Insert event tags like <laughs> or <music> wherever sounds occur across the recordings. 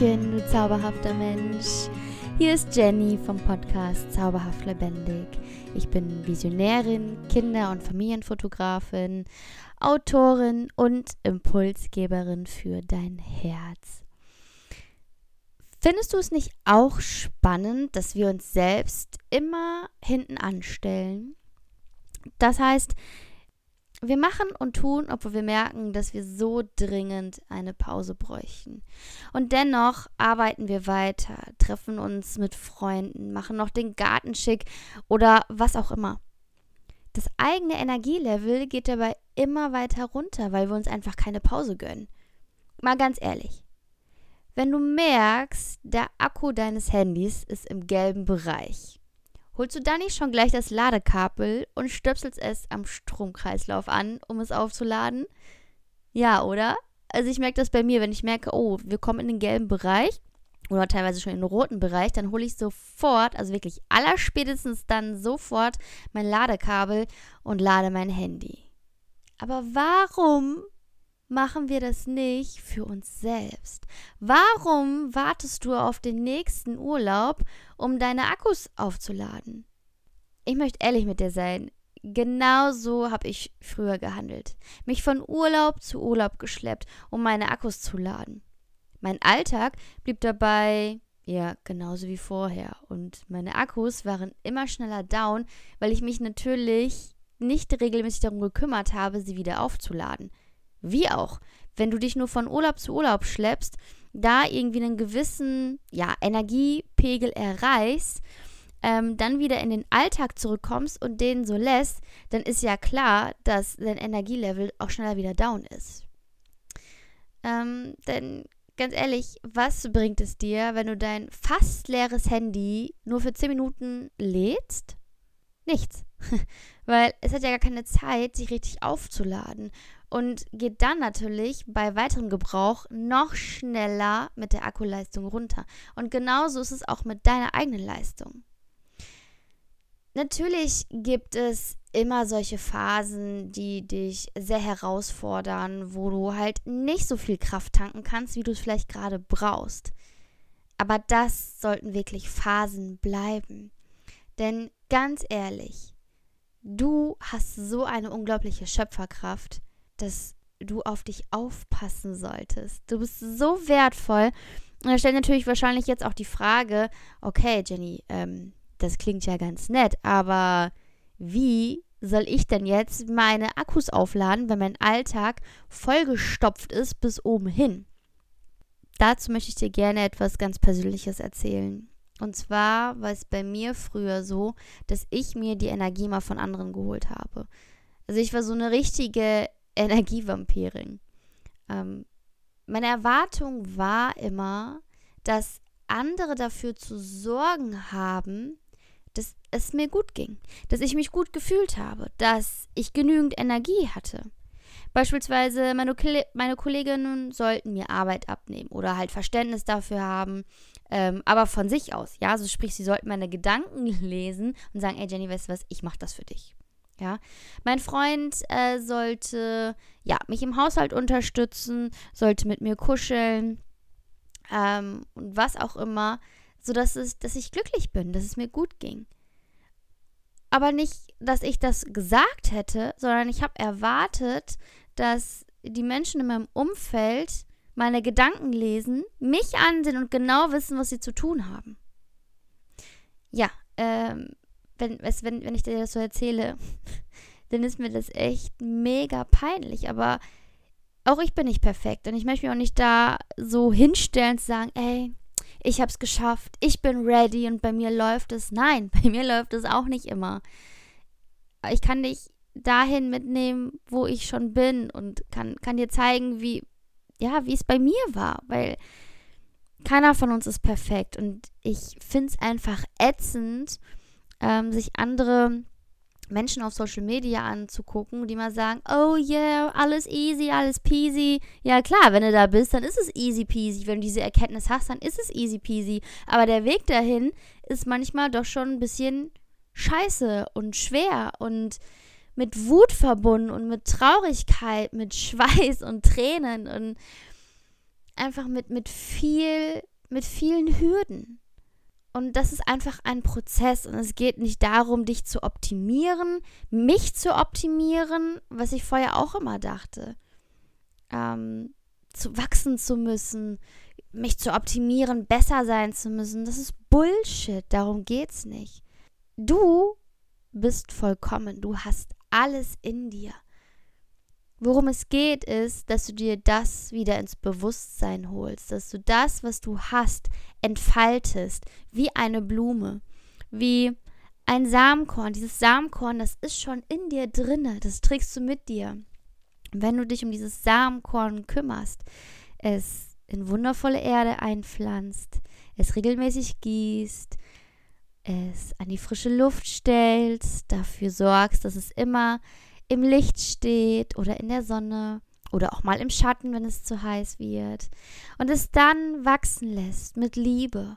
Hallöchen, du zauberhafter Mensch. Hier ist Jenny vom Podcast Zauberhaft Lebendig. Ich bin Visionärin, Kinder- und Familienfotografin, Autorin und Impulsgeberin für dein Herz. Findest du es nicht auch spannend, dass wir uns selbst immer hinten anstellen? Das heißt, wir machen und tun, obwohl wir merken, dass wir so dringend eine Pause bräuchten. Und dennoch arbeiten wir weiter, treffen uns mit Freunden, machen noch den Garten schick oder was auch immer. Das eigene Energielevel geht dabei immer weiter runter, weil wir uns einfach keine Pause gönnen. Mal ganz ehrlich. Wenn du merkst, der Akku deines Handys ist im gelben Bereich, holst du dann nicht schon gleich das Ladekabel und stöpselst es am Stromkreislauf an, um es aufzuladen? Ja, oder? Also ich merke das bei mir, wenn ich merke, oh, wir kommen in den gelben Bereich oder teilweise schon in den roten Bereich, dann hole ich sofort, also wirklich allerspätestens dann sofort mein Ladekabel und lade mein Handy. Aber warum machen wir das nicht für uns selbst? Warum wartest du auf den nächsten Urlaub, um deine Akkus aufzuladen? Ich möchte ehrlich mit dir sein. Genau so habe ich früher gehandelt. Mich von Urlaub zu Urlaub geschleppt, um meine Akkus zu laden. Mein Alltag blieb dabei ja genauso wie vorher und meine Akkus waren immer schneller down, weil ich mich natürlich nicht regelmäßig darum gekümmert habe, sie wieder aufzuladen. Wie auch, wenn du dich nur von Urlaub zu Urlaub schleppst, da irgendwie einen gewissen ja, Energiepegel erreichst, ähm, dann wieder in den Alltag zurückkommst und den so lässt, dann ist ja klar, dass dein Energielevel auch schneller wieder down ist. Ähm, denn ganz ehrlich, was bringt es dir, wenn du dein fast leeres Handy nur für 10 Minuten lädst? Nichts. <laughs> Weil es hat ja gar keine Zeit, sich richtig aufzuladen und geht dann natürlich bei weiterem Gebrauch noch schneller mit der Akkuleistung runter. Und genauso ist es auch mit deiner eigenen Leistung. Natürlich gibt es immer solche Phasen, die dich sehr herausfordern, wo du halt nicht so viel Kraft tanken kannst, wie du es vielleicht gerade brauchst. Aber das sollten wirklich Phasen bleiben. Denn ganz ehrlich, du hast so eine unglaubliche Schöpferkraft dass du auf dich aufpassen solltest. Du bist so wertvoll. Und da stellt natürlich wahrscheinlich jetzt auch die Frage, okay, Jenny, ähm, das klingt ja ganz nett, aber wie soll ich denn jetzt meine Akkus aufladen, wenn mein Alltag vollgestopft ist bis oben hin? Dazu möchte ich dir gerne etwas ganz Persönliches erzählen. Und zwar war es bei mir früher so, dass ich mir die Energie mal von anderen geholt habe. Also ich war so eine richtige Energievampirin. Ähm, meine Erwartung war immer, dass andere dafür zu sorgen haben, dass es mir gut ging, dass ich mich gut gefühlt habe, dass ich genügend Energie hatte. Beispielsweise meine, meine Kolleginnen sollten mir Arbeit abnehmen oder halt Verständnis dafür haben, ähm, aber von sich aus, ja, also sprich, sie sollten meine Gedanken lesen und sagen, ey Jenny, weißt du was, ich mach das für dich. Ja, mein Freund äh, sollte ja mich im Haushalt unterstützen, sollte mit mir kuscheln ähm, und was auch immer, so dass es, dass ich glücklich bin, dass es mir gut ging. Aber nicht, dass ich das gesagt hätte, sondern ich habe erwartet, dass die Menschen in meinem Umfeld meine Gedanken lesen, mich ansehen und genau wissen, was sie zu tun haben. Ja, ähm, wenn, wenn, wenn ich dir das so erzähle, <laughs> dann ist mir das echt mega peinlich. Aber auch ich bin nicht perfekt und ich möchte mich auch nicht da so hinstellen zu sagen, ey, ich habe es geschafft, ich bin ready und bei mir läuft es. Nein, <laughs> bei mir läuft es auch nicht immer. Ich kann dich dahin mitnehmen, wo ich schon bin und kann, kann dir zeigen, wie, ja, wie es bei mir war, weil keiner von uns ist perfekt und ich finde es einfach ätzend, ähm, sich andere Menschen auf Social Media anzugucken, die mal sagen, oh yeah, alles easy, alles peasy. Ja klar, wenn du da bist, dann ist es easy peasy. Wenn du diese Erkenntnis hast, dann ist es easy peasy. Aber der Weg dahin ist manchmal doch schon ein bisschen scheiße und schwer und mit Wut verbunden und mit Traurigkeit, mit Schweiß und Tränen und einfach mit, mit viel mit vielen Hürden. Und das ist einfach ein Prozess und es geht nicht darum, dich zu optimieren, mich zu optimieren, was ich vorher auch immer dachte. Ähm, zu wachsen zu müssen, mich zu optimieren, besser sein zu müssen. Das ist Bullshit, darum geht's nicht. Du bist vollkommen, du hast alles in dir. Worum es geht, ist, dass du dir das wieder ins Bewusstsein holst, dass du das, was du hast, entfaltest, wie eine Blume, wie ein Samenkorn. Dieses Samenkorn, das ist schon in dir drinne, das trägst du mit dir. wenn du dich um dieses Samenkorn kümmerst, es in wundervolle Erde einpflanzt, es regelmäßig gießt, es an die frische Luft stellst, dafür sorgst, dass es immer im Licht steht oder in der Sonne oder auch mal im Schatten, wenn es zu heiß wird und es dann wachsen lässt mit Liebe.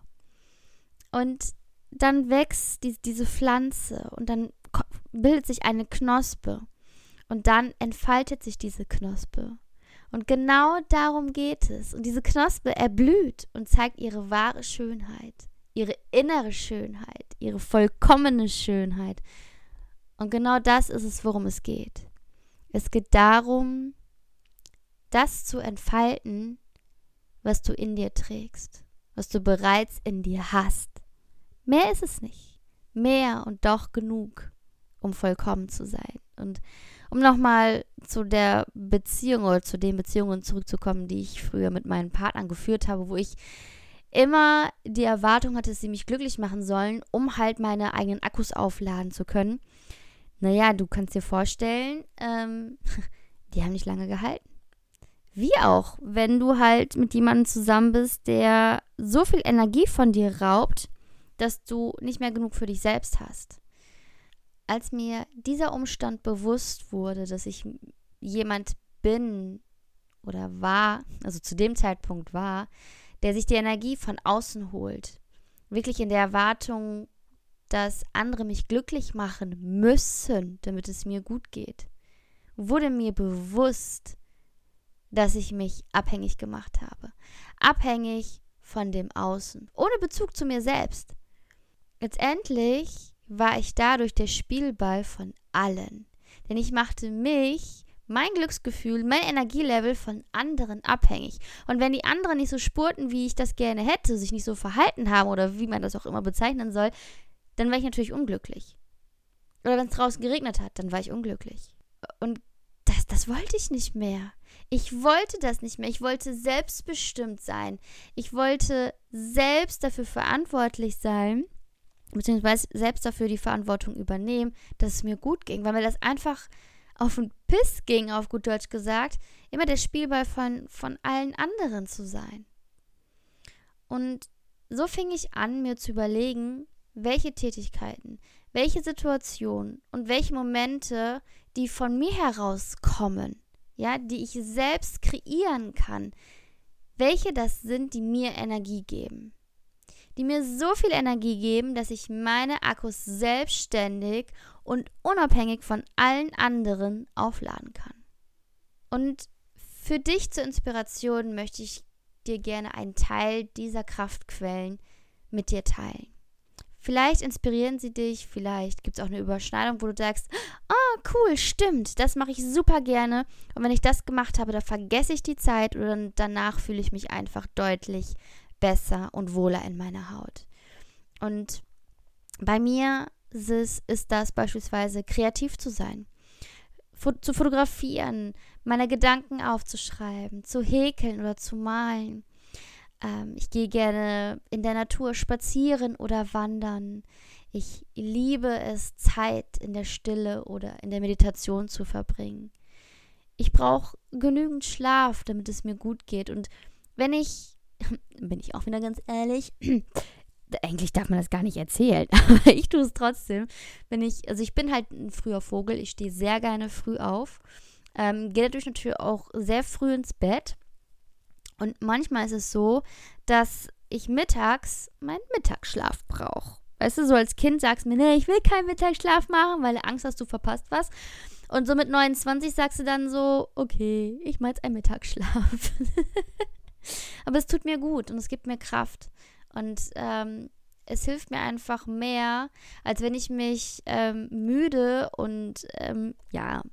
Und dann wächst die, diese Pflanze und dann bildet sich eine Knospe und dann entfaltet sich diese Knospe. Und genau darum geht es. Und diese Knospe erblüht und zeigt ihre wahre Schönheit, ihre innere Schönheit, ihre vollkommene Schönheit. Und genau das ist es, worum es geht. Es geht darum, das zu entfalten, was du in dir trägst, was du bereits in dir hast. Mehr ist es nicht. Mehr und doch genug, um vollkommen zu sein. Und um nochmal zu der Beziehung oder zu den Beziehungen zurückzukommen, die ich früher mit meinen Partnern geführt habe, wo ich immer die Erwartung hatte, dass sie mich glücklich machen sollen, um halt meine eigenen Akkus aufladen zu können. Naja, du kannst dir vorstellen, ähm, <laughs> die haben nicht lange gehalten. Wie auch, wenn du halt mit jemandem zusammen bist, der so viel Energie von dir raubt, dass du nicht mehr genug für dich selbst hast. Als mir dieser Umstand bewusst wurde, dass ich jemand bin oder war, also zu dem Zeitpunkt war, der sich die Energie von außen holt, wirklich in der Erwartung, dass andere mich glücklich machen müssen, damit es mir gut geht, wurde mir bewusst, dass ich mich abhängig gemacht habe. Abhängig von dem Außen, ohne Bezug zu mir selbst. Letztendlich war ich dadurch der Spielball von allen. Denn ich machte mich, mein Glücksgefühl, mein Energielevel von anderen abhängig. Und wenn die anderen nicht so spurten, wie ich das gerne hätte, sich nicht so verhalten haben oder wie man das auch immer bezeichnen soll, dann war ich natürlich unglücklich. Oder wenn es draußen geregnet hat, dann war ich unglücklich. Und das, das wollte ich nicht mehr. Ich wollte das nicht mehr. Ich wollte selbstbestimmt sein. Ich wollte selbst dafür verantwortlich sein, beziehungsweise selbst dafür die Verantwortung übernehmen, dass es mir gut ging, weil mir das einfach auf den Piss ging, auf gut Deutsch gesagt, immer der Spielball von, von allen anderen zu sein. Und so fing ich an, mir zu überlegen, welche Tätigkeiten, welche Situationen und welche Momente, die von mir herauskommen, ja, die ich selbst kreieren kann, welche das sind, die mir Energie geben. Die mir so viel Energie geben, dass ich meine Akkus selbstständig und unabhängig von allen anderen aufladen kann. Und für dich zur Inspiration möchte ich dir gerne einen Teil dieser Kraftquellen mit dir teilen. Vielleicht inspirieren sie dich, vielleicht gibt es auch eine Überschneidung, wo du sagst, oh cool, stimmt, das mache ich super gerne. Und wenn ich das gemacht habe, dann vergesse ich die Zeit und danach fühle ich mich einfach deutlich besser und wohler in meiner Haut. Und bei mir ist, ist das beispielsweise kreativ zu sein, zu fotografieren, meine Gedanken aufzuschreiben, zu häkeln oder zu malen ähm, ich gehe gerne in der Natur spazieren oder wandern. Ich liebe es, Zeit in der Stille oder in der Meditation zu verbringen. Ich brauche genügend Schlaf, damit es mir gut geht. Und wenn ich, <laughs> bin ich auch wieder ganz ehrlich, <clears throat> eigentlich darf man das gar nicht erzählen, <laughs> aber ich tue es trotzdem. Wenn ich, also ich bin halt ein früher Vogel, ich stehe sehr gerne früh auf, ähm, gehe dadurch natürlich auch sehr früh ins Bett und manchmal ist es so, dass ich mittags meinen Mittagsschlaf brauche. Weißt du, so als Kind sagst du mir, nee, ich will keinen Mittagsschlaf machen, weil du Angst hast, du verpasst was. Und so mit 29 sagst du dann so, okay, ich mache jetzt einen Mittagsschlaf. <laughs> Aber es tut mir gut und es gibt mir Kraft. Und ähm, es hilft mir einfach mehr, als wenn ich mich ähm, müde und ähm, ja,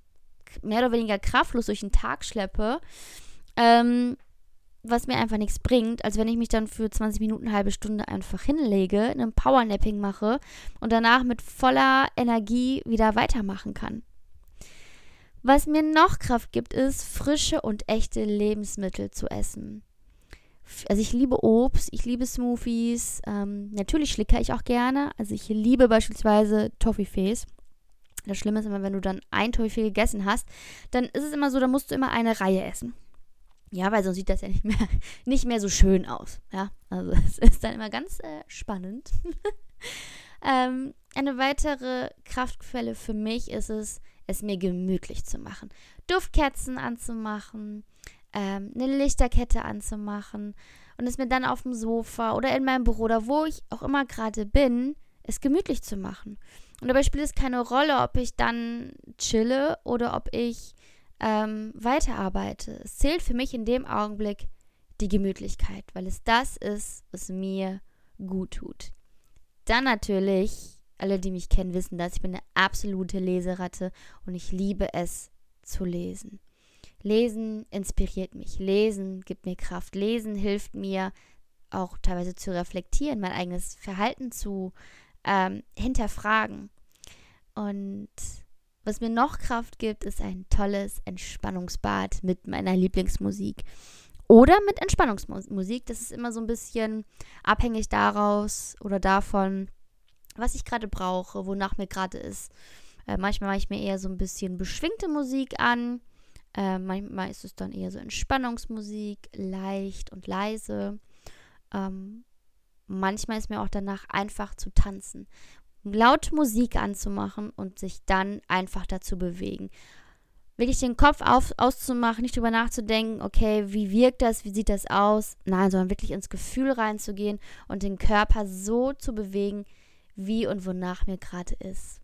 mehr oder weniger kraftlos durch den Tag schleppe. Ähm, was mir einfach nichts bringt, als wenn ich mich dann für 20 Minuten, eine halbe Stunde einfach hinlege, einen Powernapping mache und danach mit voller Energie wieder weitermachen kann. Was mir noch Kraft gibt, ist frische und echte Lebensmittel zu essen. Also ich liebe Obst, ich liebe Smoothies, ähm, natürlich schlicke ich auch gerne. Also ich liebe beispielsweise Toffifees. Das Schlimme ist immer, wenn du dann ein Toffifee gegessen hast, dann ist es immer so, da musst du immer eine Reihe essen. Ja, weil sonst sieht das ja nicht mehr, <laughs> nicht mehr so schön aus. Ja, also <laughs> es ist dann immer ganz äh, spannend. <laughs> ähm, eine weitere Kraftquelle für mich ist es, es mir gemütlich zu machen. Duftkerzen anzumachen, ähm, eine Lichterkette anzumachen und es mir dann auf dem Sofa oder in meinem Büro oder wo ich auch immer gerade bin, es gemütlich zu machen. Und dabei spielt es keine Rolle, ob ich dann chille oder ob ich ähm, weiterarbeite. Es zählt für mich in dem Augenblick die Gemütlichkeit, weil es das ist, was mir gut tut. Dann natürlich, alle, die mich kennen, wissen das, ich bin eine absolute Leseratte und ich liebe es zu lesen. Lesen inspiriert mich, Lesen gibt mir Kraft, Lesen hilft mir auch teilweise zu reflektieren, mein eigenes Verhalten zu ähm, hinterfragen. Und was mir noch Kraft gibt, ist ein tolles Entspannungsbad mit meiner Lieblingsmusik. Oder mit Entspannungsmusik. Das ist immer so ein bisschen abhängig daraus oder davon, was ich gerade brauche, wonach mir gerade ist. Äh, manchmal mache ich mir eher so ein bisschen beschwingte Musik an. Äh, manchmal ist es dann eher so Entspannungsmusik, leicht und leise. Ähm, manchmal ist mir auch danach einfach zu tanzen laut Musik anzumachen und sich dann einfach dazu bewegen. Wirklich den Kopf auf, auszumachen, nicht drüber nachzudenken, okay, wie wirkt das, wie sieht das aus? Nein, sondern wirklich ins Gefühl reinzugehen und den Körper so zu bewegen, wie und wonach mir gerade ist.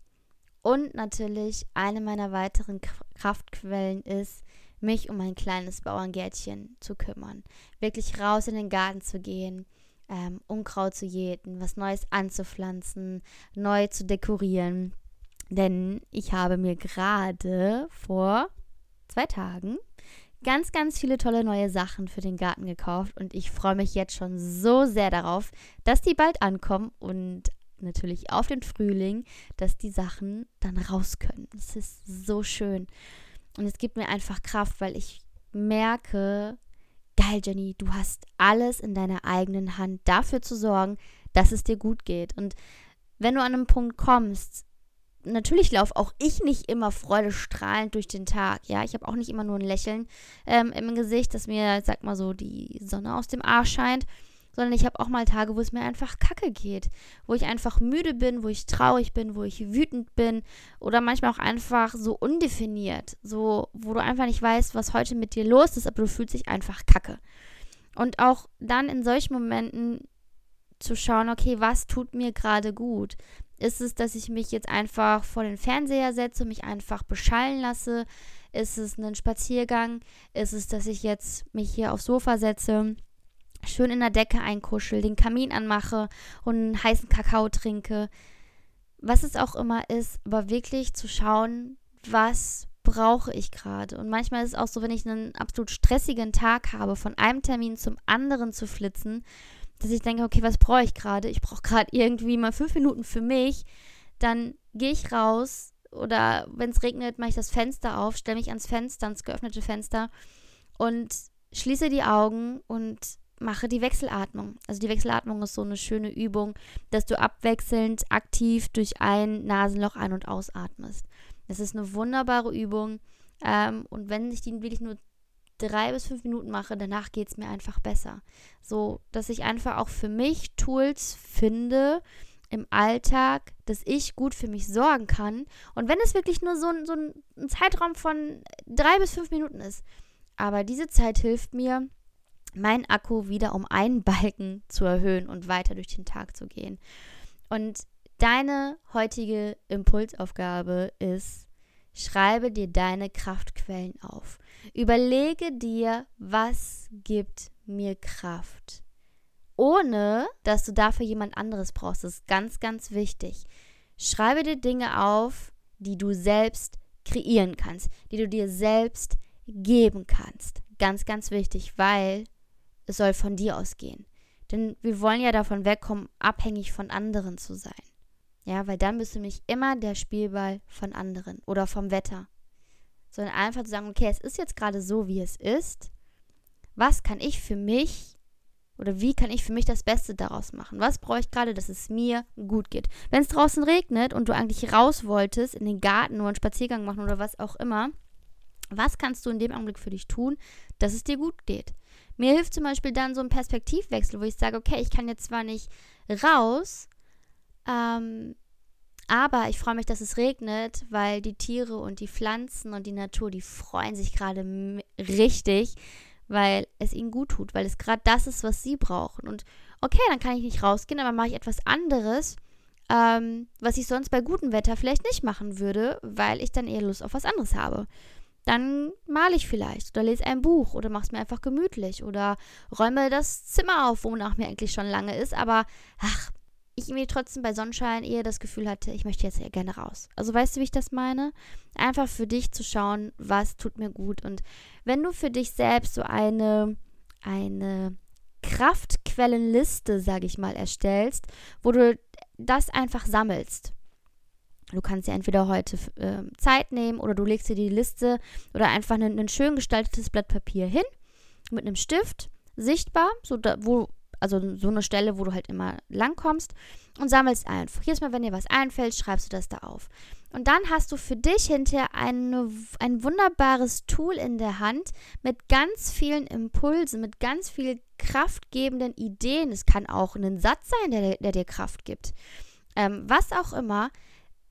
Und natürlich eine meiner weiteren Kraftquellen ist, mich um mein kleines Bauerngärtchen zu kümmern. Wirklich raus in den Garten zu gehen, ähm, Unkraut zu jäten, was Neues anzupflanzen, neu zu dekorieren. Denn ich habe mir gerade vor zwei Tagen ganz, ganz viele tolle neue Sachen für den Garten gekauft und ich freue mich jetzt schon so sehr darauf, dass die bald ankommen und natürlich auf den Frühling, dass die Sachen dann raus können. Es ist so schön und es gibt mir einfach Kraft, weil ich merke, geil, Jenny, du hast alles in deiner eigenen Hand, dafür zu sorgen, dass es dir gut geht. Und wenn du an einen Punkt kommst, natürlich laufe auch ich nicht immer freudestrahlend durch den Tag. Ja, ich habe auch nicht immer nur ein Lächeln ähm, im Gesicht, dass mir, sag mal so, die Sonne aus dem Arsch scheint sondern ich habe auch mal Tage, wo es mir einfach kacke geht, wo ich einfach müde bin, wo ich traurig bin, wo ich wütend bin oder manchmal auch einfach so undefiniert, so wo du einfach nicht weißt, was heute mit dir los ist, aber du fühlst dich einfach kacke. Und auch dann in solchen Momenten zu schauen, okay, was tut mir gerade gut? Ist es, dass ich mich jetzt einfach vor den Fernseher setze, mich einfach beschallen lasse? Ist es ein Spaziergang? Ist es, dass ich jetzt mich hier aufs Sofa setze schön in der Decke einkuschel, den Kamin anmache und einen heißen Kakao trinke. Was es auch immer ist, aber wirklich zu schauen, was brauche ich gerade. Und manchmal ist es auch so, wenn ich einen absolut stressigen Tag habe, von einem Termin zum anderen zu flitzen, dass ich denke, okay, was brauche ich gerade? Ich brauche gerade irgendwie mal fünf Minuten für mich. Dann gehe ich raus oder wenn es regnet, mache ich das Fenster auf, stelle mich ans Fenster, ans geöffnete Fenster und schließe die Augen und mache die Wechselatmung. Also die Wechselatmung ist so eine schöne Übung, dass du abwechselnd aktiv durch ein Nasenloch ein- und ausatmest. Das ist eine wunderbare Übung. Ähm, und wenn ich die wirklich nur drei bis fünf Minuten mache, danach geht es mir einfach besser. So, dass ich einfach auch für mich Tools finde im Alltag, dass ich gut für mich sorgen kann. Und wenn es wirklich nur so, so ein Zeitraum von drei bis fünf Minuten ist. Aber diese Zeit hilft mir, meinen Akku wieder um einen <laughs> Balken zu erhöhen und weiter durch den Tag zu gehen. Und deine heutige Impulsaufgabe ist, schreibe dir deine Kraftquellen auf. Überlege dir, was gibt mir Kraft. Ohne, dass du dafür jemand anderes brauchst. Das ist ganz, ganz wichtig. Schreibe dir Dinge auf, die du selbst kreieren kannst, die du dir selbst geben kannst. Ganz, ganz wichtig, weil es soll von dir ausgehen. Denn wir wollen ja davon wegkommen, abhängig von anderen zu sein. Ja, weil dann bist du nämlich immer der Spielball von anderen oder vom Wetter. Sondern einfach zu sagen, okay, es ist jetzt gerade so, wie es ist. Was kann ich für mich oder wie kann ich für mich das Beste daraus machen? Was brauche ich gerade, dass es mir gut geht? Wenn es draußen regnet und du eigentlich raus wolltest, in den Garten oder einen Spaziergang machen oder was auch immer, was kannst du in dem Augenblick für dich tun, dass es dir gut geht? Mir hilft zum Beispiel dann so ein Perspektivwechsel, wo ich sage, okay, ich kann jetzt zwar nicht raus, ähm, aber ich freue mich, dass es regnet, weil die Tiere und die Pflanzen und die Natur, die freuen sich gerade richtig, weil es ihnen gut tut, weil es gerade das ist, was sie brauchen. Und okay, dann kann ich nicht rausgehen, aber mache ich etwas anderes, ähm, was ich sonst bei gutem Wetter vielleicht nicht machen würde, weil ich dann eher Lust auf was anderes habe. Dann male ich vielleicht oder lese ein Buch oder mache es mir einfach gemütlich oder räume das Zimmer auf, wonach mir eigentlich schon lange ist, aber ach, ich irgendwie trotzdem bei Sonnenschein eher das Gefühl hatte, ich möchte jetzt eher gerne raus. Also weißt du, wie ich das meine? Einfach für dich zu schauen, was tut mir gut. Und wenn du für dich selbst so eine, eine Kraftquellenliste, sage ich mal, erstellst, wo du das einfach sammelst. Du kannst dir entweder heute äh, Zeit nehmen oder du legst dir die Liste oder einfach ein, ein schön gestaltetes Blatt Papier hin mit einem Stift, sichtbar, so da, wo also so eine Stelle, wo du halt immer langkommst und sammelst einfach. Jedes Mal, wenn dir was einfällt, schreibst du das da auf. Und dann hast du für dich hinterher eine, ein wunderbares Tool in der Hand mit ganz vielen Impulsen, mit ganz vielen kraftgebenden Ideen. Es kann auch ein Satz sein, der, der dir Kraft gibt. Ähm, was auch immer,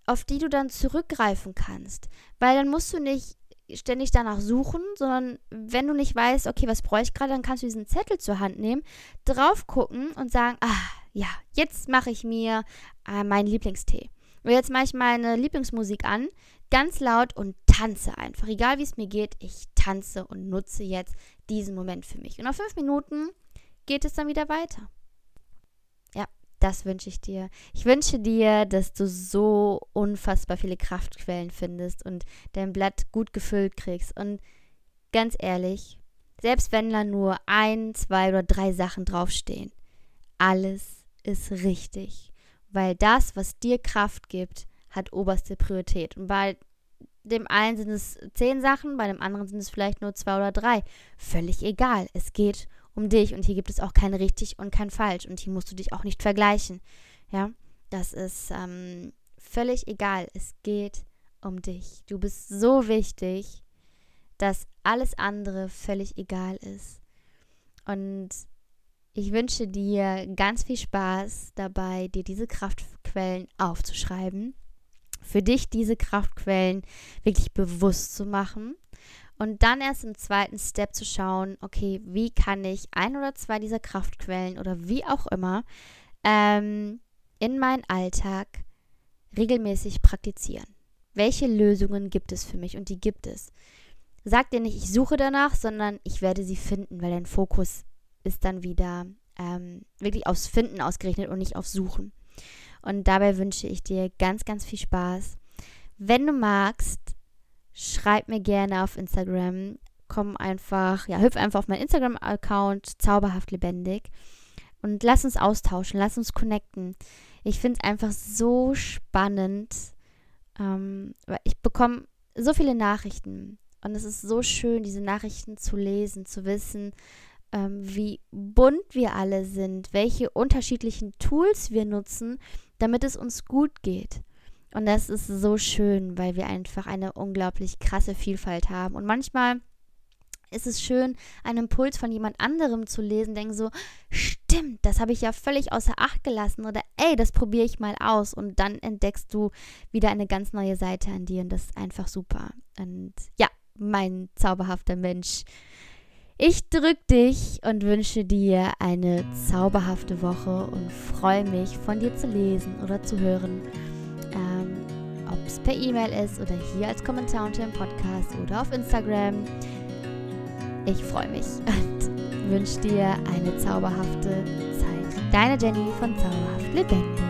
auf die du dann zurückgreifen kannst. Weil dann musst du nicht ständig danach suchen, sondern wenn du nicht weißt, okay, was brauche ich gerade, dann kannst du diesen Zettel zur Hand nehmen, drauf gucken und sagen, ah, ja, jetzt mache ich mir äh, meinen Lieblingstee. Und jetzt mache ich meine Lieblingsmusik an, ganz laut und tanze einfach. Egal wie es mir geht, ich tanze und nutze jetzt diesen Moment für mich. Und nach fünf Minuten geht es dann wieder weiter. Das wünsche ich dir. Ich wünsche dir, dass du so unfassbar viele Kraftquellen findest und dein Blatt gut gefüllt kriegst. Und ganz ehrlich, selbst wenn da nur ein, zwei oder drei Sachen draufstehen, alles ist richtig. Weil das, was dir Kraft gibt, hat oberste Priorität. Und bei dem einen sind es zehn Sachen, bei dem anderen sind es vielleicht nur zwei oder drei. Völlig egal. Es geht um dich und hier gibt es auch kein richtig und kein falsch und hier musst du dich auch nicht vergleichen. Ja, das ist ähm, völlig egal. Es geht um dich. Du bist so wichtig, dass alles andere völlig egal ist. Und ich wünsche dir ganz viel Spaß dabei, dir diese Kraftquellen aufzuschreiben, für dich diese Kraftquellen wirklich bewusst zu machen und dann erst im zweiten Step zu schauen, okay, wie kann ich ein oder zwei dieser Kraftquellen oder wie auch immer ähm, in meinen Alltag regelmäßig praktizieren. Welche Lösungen gibt es für mich? Und die gibt es. Sag dir nicht, ich suche danach, sondern ich werde sie finden, weil dein Fokus ist dann wieder ähm, wirklich aufs Finden ausgerichtet und nicht aufs Suchen. Und dabei wünsche ich dir ganz, ganz viel Spaß. Wenn du magst, schreib mir gerne auf Instagram. Komm einfach, ja, hüpf einfach auf meinen Instagram-Account, zauberhaft lebendig. Und lass uns austauschen, lass uns connecten. Ich finde es einfach so spannend. Ähm, ich bekomme so viele Nachrichten. Und es ist so schön, diese Nachrichten zu lesen, zu wissen, ähm, wie bunt wir alle sind, welche unterschiedlichen Tools wir nutzen, damit es uns gut geht. Und das ist so schön, weil wir einfach eine unglaublich krasse Vielfalt haben. Und manchmal ist es schön, einen Impuls von jemand anderem zu lesen, denken so, stimmt, das habe ich ja völlig außer Acht gelassen oder ey, das probiere ich mal aus und dann entdeckst du wieder eine ganz neue Seite an dir und das ist einfach super. Und ja, mein zauberhafter Mensch. Ich drücke dich und wünsche dir eine zauberhafte Woche und freue mich, von dir zu lesen oder zu hören ob es per E-Mail ist oder hier als Kommentar unter dem Podcast oder auf Instagram. Ich freue mich. Und wünsche dir eine zauberhafte Zeit. Deine Jenny von Zauberhaft Lebendig.